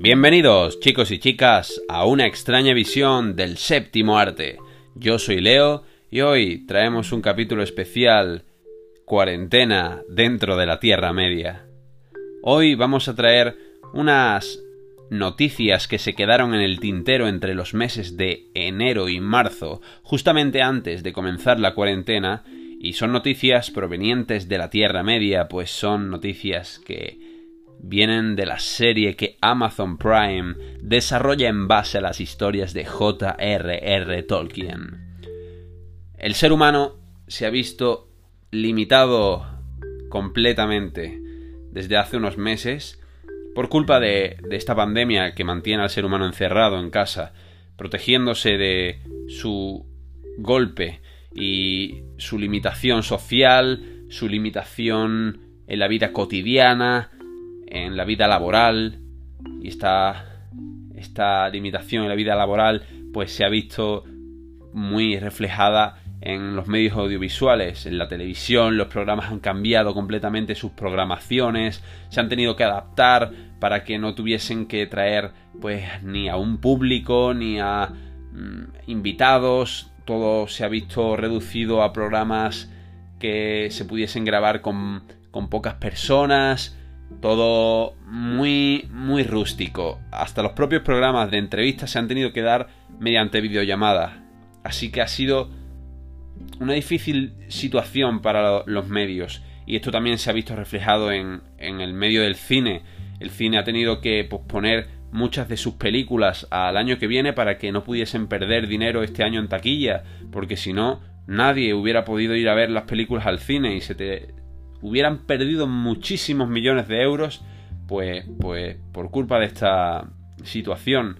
Bienvenidos chicos y chicas a una extraña visión del séptimo arte. Yo soy Leo y hoy traemos un capítulo especial Cuarentena dentro de la Tierra Media. Hoy vamos a traer unas noticias que se quedaron en el tintero entre los meses de enero y marzo, justamente antes de comenzar la cuarentena, y son noticias provenientes de la Tierra Media, pues son noticias que vienen de la serie que Amazon Prime desarrolla en base a las historias de J.R.R. Tolkien. El ser humano se ha visto limitado completamente desde hace unos meses por culpa de, esta pandemia que mantiene al ser humano encerrado en casa, protegiéndose de su golpe y su limitación social, su limitación en la vida cotidiana, en la vida laboral, y esta, esta limitación en la vida laboral pues se ha visto muy reflejada en los medios audiovisuales, en la televisión, los programas han cambiado completamente sus programaciones, se han tenido que adaptar para que no tuviesen que traer pues ni a un público ni a mm, invitados, todo se ha visto reducido a programas que se pudiesen grabar con, con pocas personas, todo muy muy rústico. Hasta los propios programas de entrevistas se han tenido que dar mediante videollamada. Así que ha sido una difícil situación para los medios. Y esto también se ha visto reflejado en, el medio del cine. El cine ha tenido que posponer muchas de sus películas al año que viene para que no pudiesen perder dinero este año en taquilla, porque si no, nadie hubiera podido ir a ver las películas al cine y se te hubieran perdido muchísimos millones de euros, pues, pues por culpa de esta situación.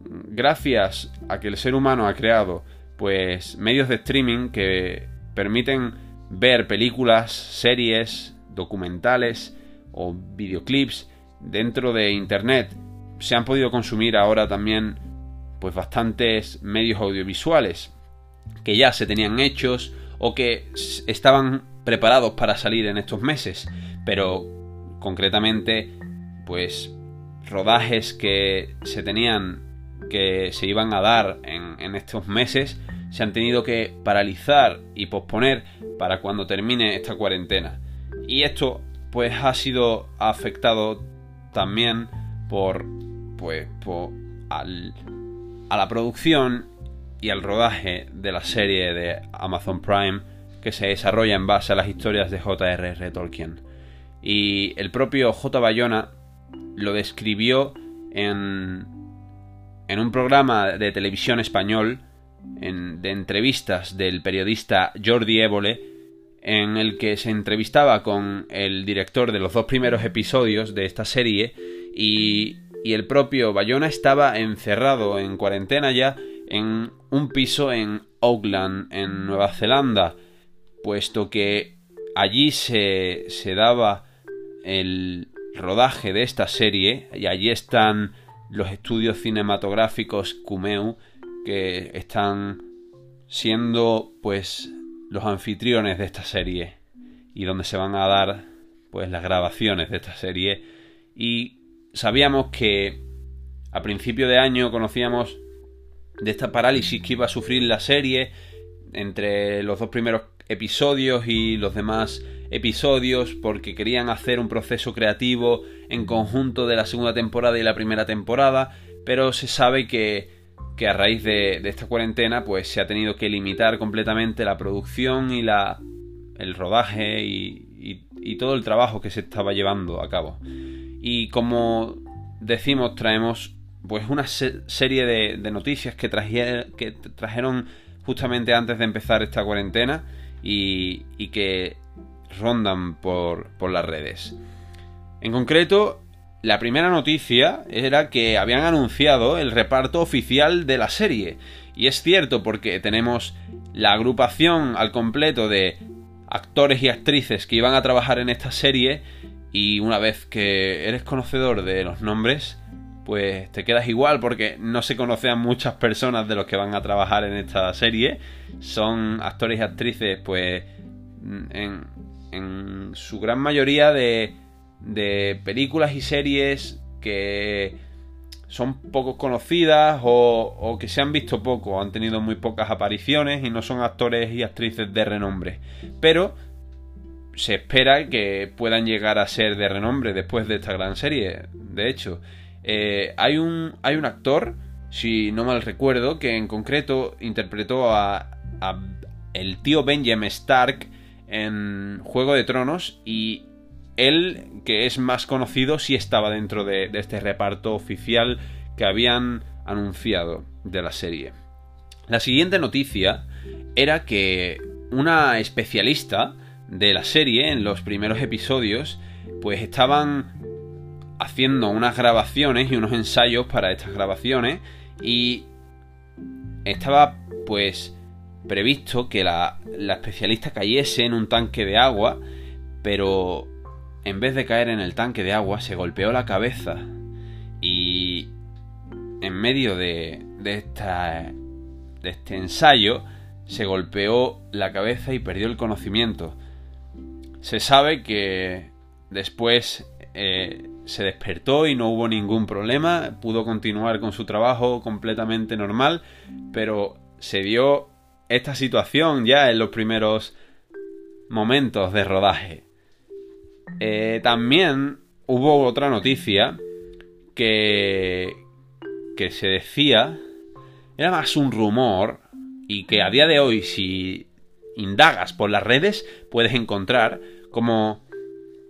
Gracias a que el ser humano ha creado pues medios de streaming que permiten ver películas, series, documentales o videoclips dentro de internet. Se han podido consumir ahora también pues bastantes medios audiovisuales que ya se tenían hechos o que estaban preparados para salir en estos meses, pero concretamente pues rodajes que se tenían que se iban a dar en, estos meses se han tenido que paralizar y posponer para cuando termine esta cuarentena. Y esto pues ha sido afectado también por pues por al, a la producción y al rodaje de la serie de Amazon Prime que se desarrolla en base a las historias de J.R.R. Tolkien. Y el propio J. Bayona lo describió en, en un programa de televisión español de entrevistas del periodista Jordi Évole, en el que se entrevistaba con el director de los dos primeros episodios de esta serie y, y el propio Bayona estaba encerrado en cuarentena ya en un piso en Auckland, en Nueva Zelanda, puesto que allí se, se daba el rodaje de esta serie y allí están los estudios cinematográficos Cumeu que están siendo pues los anfitriones de esta serie y donde se van a dar pues las grabaciones de esta serie. Y sabíamos que a principio de año conocíamos de esta parálisis que iba a sufrir la serie entre los dos primeros episodios y los demás episodios porque querían hacer un proceso creativo en conjunto de la segunda temporada y la primera temporada pero se sabe que que a raíz de, esta cuarentena pues se ha tenido que limitar completamente la producción y la, el rodaje y, todo el trabajo que se estaba llevando a cabo. Y como decimos, traemos pues una serie de, noticias que, trajeron justamente antes de empezar esta cuarentena y, que rondan por las redes. En concreto, la primera noticia era que habían anunciado el reparto oficial de la serie. Y es cierto porque tenemos la agrupación al completo de actores y actrices que iban a trabajar en esta serie y una vez que eres conocedor de los nombres, pues te quedas igual porque no se conocen a muchas personas de los que van a trabajar en esta serie. Son actores y actrices pues en, en su gran mayoría de de películas y series que son poco conocidas o, que se han visto poco, han tenido muy pocas apariciones y no son actores y actrices de renombre. Pero se espera que puedan llegar a ser de renombre después de esta gran serie. De hecho, eh, hay, un, hay un actor, si no mal recuerdo, que en concreto interpretó a, el tío Benjamin Stark en Juego de Tronos y él, que es más conocido, sí estaba dentro de, este reparto oficial que habían anunciado de la serie. La siguiente noticia era que una especialista de la serie en los primeros episodios pues estaban haciendo unas grabaciones y unos ensayos para estas grabaciones y estaba pues previsto que la, la especialista cayese en un tanque de agua pero en vez de caer en el tanque de agua, se golpeó la cabeza y en medio de, de, de este ensayo se golpeó la cabeza y perdió el conocimiento. Se sabe que después eh, se despertó y no hubo ningún problema, pudo continuar con su trabajo completamente normal, pero se dio esta situación ya en los primeros momentos de rodaje. Eh, también hubo otra noticia que, que se decía, era más un rumor, y que a día de hoy si indagas por las redes puedes encontrar como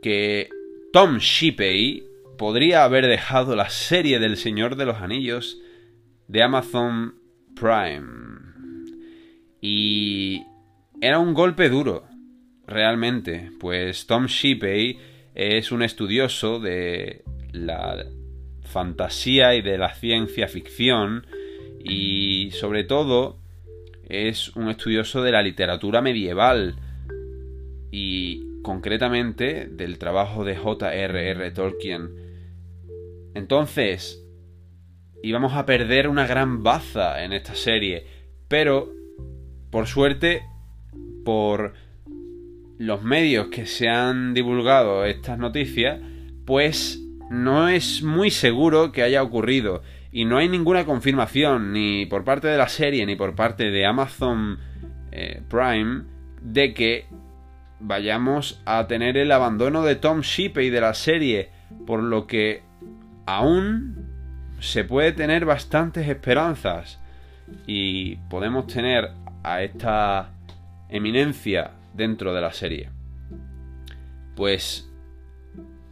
que Tom Shippey podría haber dejado la serie del Señor de los Anillos de Amazon Prime. Y era un golpe duro, realmente, pues Tom Shippey es un estudioso de la fantasía y de la ciencia ficción y sobre todo es un estudioso de la literatura medieval y concretamente del trabajo de J.R.R. Tolkien. Entonces, íbamos a perder una gran baza en esta serie, pero por suerte, por los medios que se han divulgado estas noticias, pues no es muy seguro que haya ocurrido. Y no hay ninguna confirmación, ni por parte de la serie, ni por parte de Amazon eh, Prime, de que vayamos a tener el abandono de Tom Shippey de la serie. Por lo que aún se puede tener bastantes esperanzas. Y podemos tener a esta eminencia dentro de la serie. Pues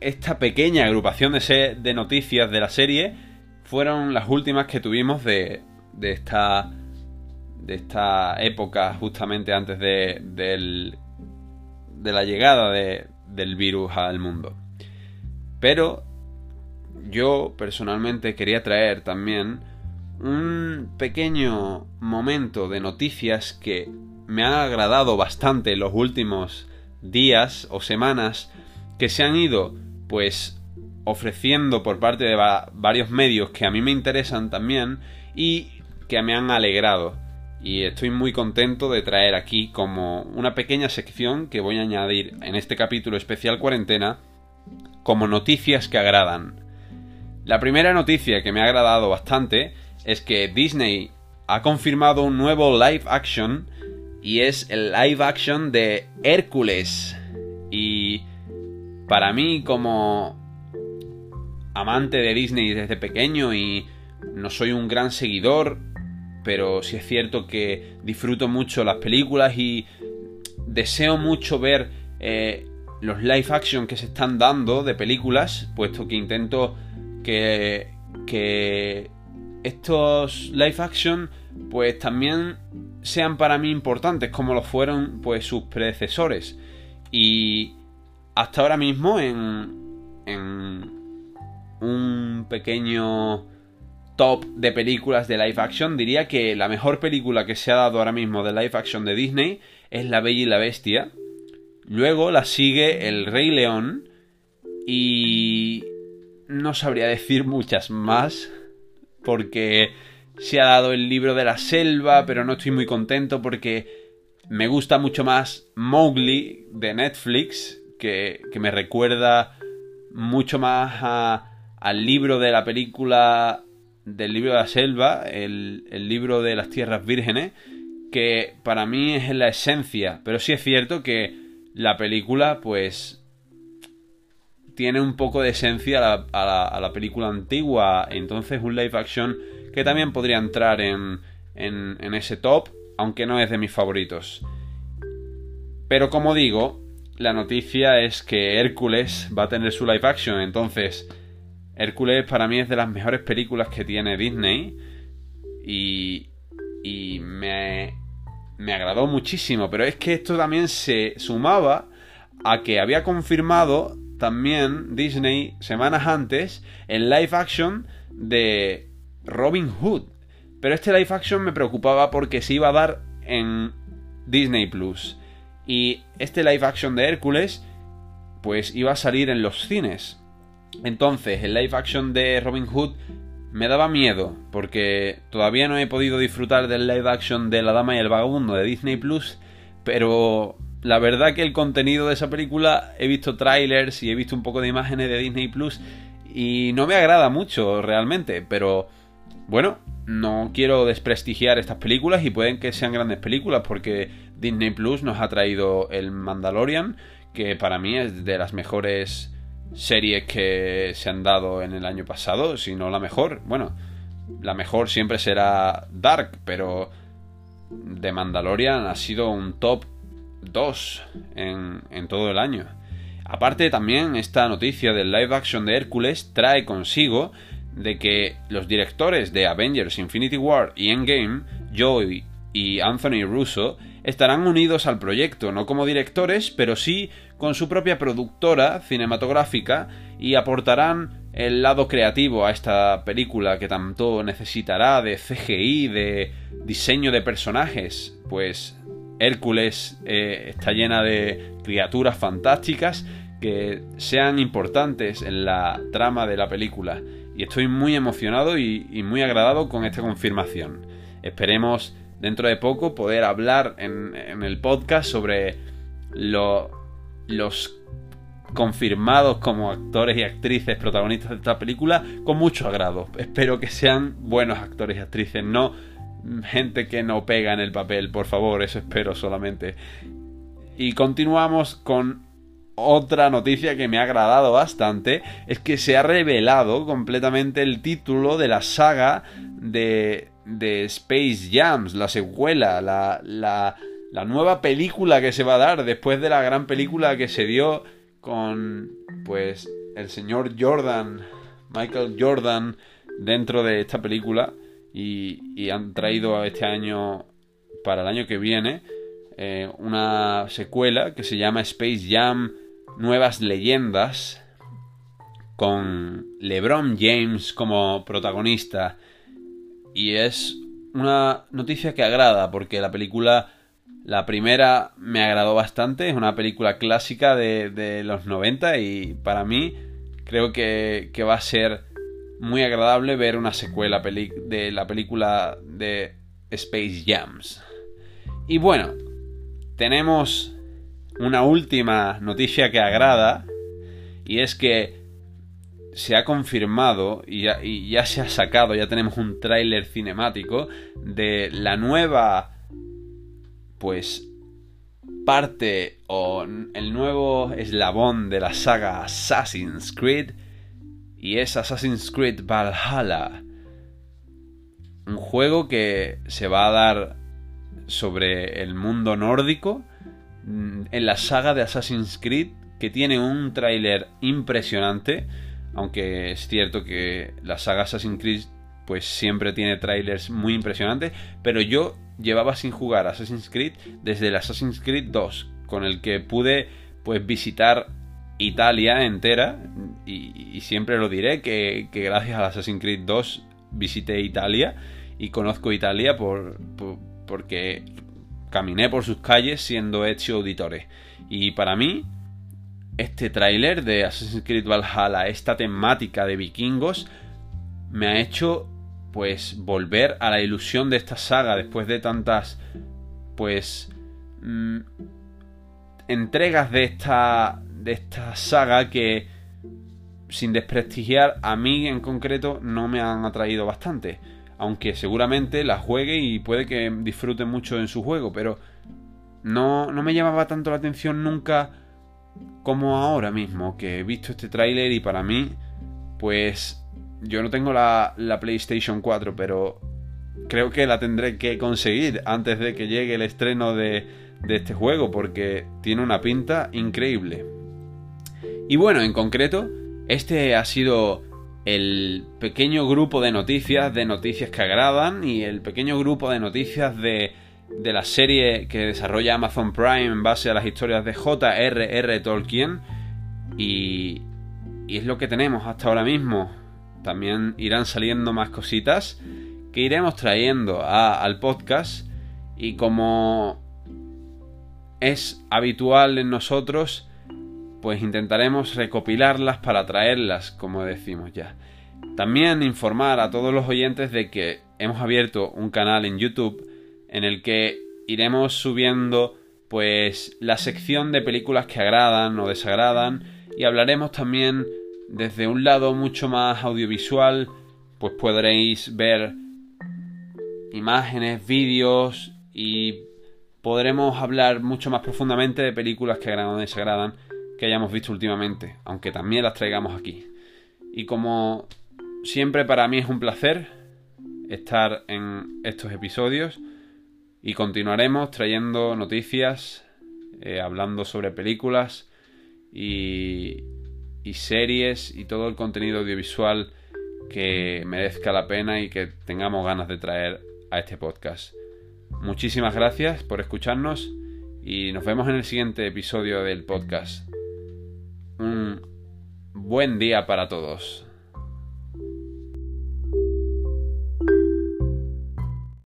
esta pequeña agrupación de, noticias de la serie fueron las últimas que tuvimos de, esta de esta época justamente antes de, de la llegada de, del virus al mundo. Pero yo personalmente quería traer también un pequeño momento de noticias que me ha agradado bastante los últimos días o semanas que se han ido pues ofreciendo por parte de varios medios que a mí me interesan también y que me han alegrado y estoy muy contento de traer aquí como una pequeña sección que voy a añadir en este capítulo especial cuarentena como noticias que agradan. La primera noticia que me ha agradado bastante es que Disney ha confirmado un nuevo live action y es el live action de Hércules. Y para mí como amante de Disney desde pequeño y no soy un gran seguidor, pero sí es cierto que disfruto mucho las películas y deseo mucho ver eh, los live action que se están dando de películas, puesto que intento que, estos live action pues también sean para mí importantes como lo fueron pues sus predecesores. Y hasta ahora mismo en, en un pequeño top de películas de live action diría que la mejor película que se ha dado ahora mismo de live action de Disney es La Bella y la Bestia. Luego la sigue El Rey León y no sabría decir muchas más porque se ha dado el libro de la selva, pero no estoy muy contento porque me gusta mucho más Mowgli de Netflix, que, que me recuerda mucho más al libro de la película del libro de la selva, el, el libro de las tierras vírgenes, que para mí es la esencia, pero sí es cierto que la película pues tiene un poco de esencia a la, película antigua, entonces un live action que también podría entrar en, en, en ese top, aunque no es de mis favoritos. Pero como digo, la noticia es que Hércules va a tener su live action, entonces Hércules para mí es de las mejores películas que tiene Disney. Y, y me, me agradó muchísimo, pero es que esto también se sumaba a que había confirmado también Disney semanas antes el live action de Robin Hood. Pero este live action me preocupaba porque se iba a dar en Disney Plus. Y este live action de Hércules, pues iba a salir en los cines. Entonces, el live action de Robin Hood me daba miedo, porque todavía no he podido disfrutar del live action de La Dama y el Vagabundo de Disney Plus, pero la verdad que el contenido de esa película he visto trailers y he visto un poco de imágenes de Disney Plus y no me agrada mucho realmente, pero bueno, no quiero desprestigiar estas películas y pueden que sean grandes películas porque Disney Plus nos ha traído el Mandalorian, que para mí es de las mejores series que se han dado en el año pasado, si no la mejor. Bueno, la mejor siempre será Dark, pero de Mandalorian ha sido un top 2 en, en todo el año. Aparte también esta noticia del live action de Hércules trae consigo de que los directores de Avengers Infinity War y Endgame, Joey y Anthony Russo, estarán unidos al proyecto, no como directores, pero sí con su propia productora cinematográfica y aportarán el lado creativo a esta película que tanto necesitará de CGI, de diseño de personajes, pues Hércules eh, está llena de criaturas fantásticas que sean importantes en la trama de la película. Y estoy muy emocionado y, muy agradado con esta confirmación. Esperemos dentro de poco poder hablar en, el podcast sobre los confirmados como actores y actrices protagonistas de esta película con mucho agrado. Espero que sean buenos actores y actrices, no gente que no pega en el papel, por favor, eso espero solamente. Y continuamos con otra noticia que me ha agradado bastante es que se ha revelado completamente el título de la saga de, de Space Jams, la secuela, la, la, la, nueva película que se va a dar después de la gran película que se dio con, pues, el señor Jordan, Michael Jordan, dentro de esta película y, y han traído este año, para el año que viene, eh, una secuela que se llama Space Jam nuevas leyendas con LeBron James como protagonista. Y es una noticia que agrada porque la película, la primera me agradó bastante, es una película clásica de, los 90 y para mí creo que, que, va a ser muy agradable ver una secuela de la película de Space Jams. Y bueno, tenemos una última noticia que agrada y es que se ha confirmado y ya, se ha sacado, ya tenemos un tráiler cinemático de la nueva pues parte o el nuevo eslabón de la saga Assassin's Creed y es Assassin's Creed Valhalla. Un juego que se va a dar sobre el mundo nórdico Mm, en la saga de Assassin's Creed que tiene un tráiler impresionante, aunque es cierto que la saga Assassin's Creed pues siempre tiene trailers muy impresionantes, pero yo llevaba sin jugar Assassin's Creed desde el Assassin's Creed 2, con el que pude pues visitar Italia entera y, siempre lo diré que, gracias a Assassin's Creed 2 visité Italia y conozco Italia por, porque caminé por sus calles siendo hecho auditores. Y para mí, este tráiler de Assassin's Creed Valhalla, esta temática de vikingos, me ha hecho pues volver a la ilusión de esta saga después de tantas pues mm, entregas de esta de esta saga que sin desprestigiar, a mí en concreto no me han atraído bastante. Aunque seguramente la juegue y puede que disfrute mucho en su juego, pero no, no me llamaba tanto la atención nunca como ahora mismo, que he visto este tráiler y para mí, pues yo no tengo la, la PlayStation 4, pero creo que la tendré que conseguir antes de que llegue el estreno de, de este juego, porque tiene una pinta increíble. Y bueno, en concreto, este ha sido el pequeño grupo de noticias, de noticias que agradan y el pequeño grupo de noticias de, de la serie que desarrolla Amazon Prime en base a las historias de J.R.R. Tolkien. Y, y es lo que tenemos hasta ahora mismo. También irán saliendo más cositas que iremos trayendo al podcast. Y como es habitual en nosotros, pues intentaremos recopilarlas para traerlas, como decimos ya. También informar a todos los oyentes de que hemos abierto un canal en YouTube en el que iremos subiendo pues la sección de películas que agradan o desagradan y hablaremos también desde un lado mucho más audiovisual, pues podréis ver imágenes, vídeos y podremos hablar mucho más profundamente de películas que agradan o desagradan que hayamos visto últimamente, aunque también las traigamos aquí. Y como siempre para mí es un placer estar en estos episodios y continuaremos trayendo noticias, eh, hablando sobre películas y, y series y todo el contenido audiovisual que merezca la pena y que tengamos ganas de traer a este podcast. Muchísimas gracias por escucharnos y nos vemos en el siguiente episodio del podcast un buen día para todos.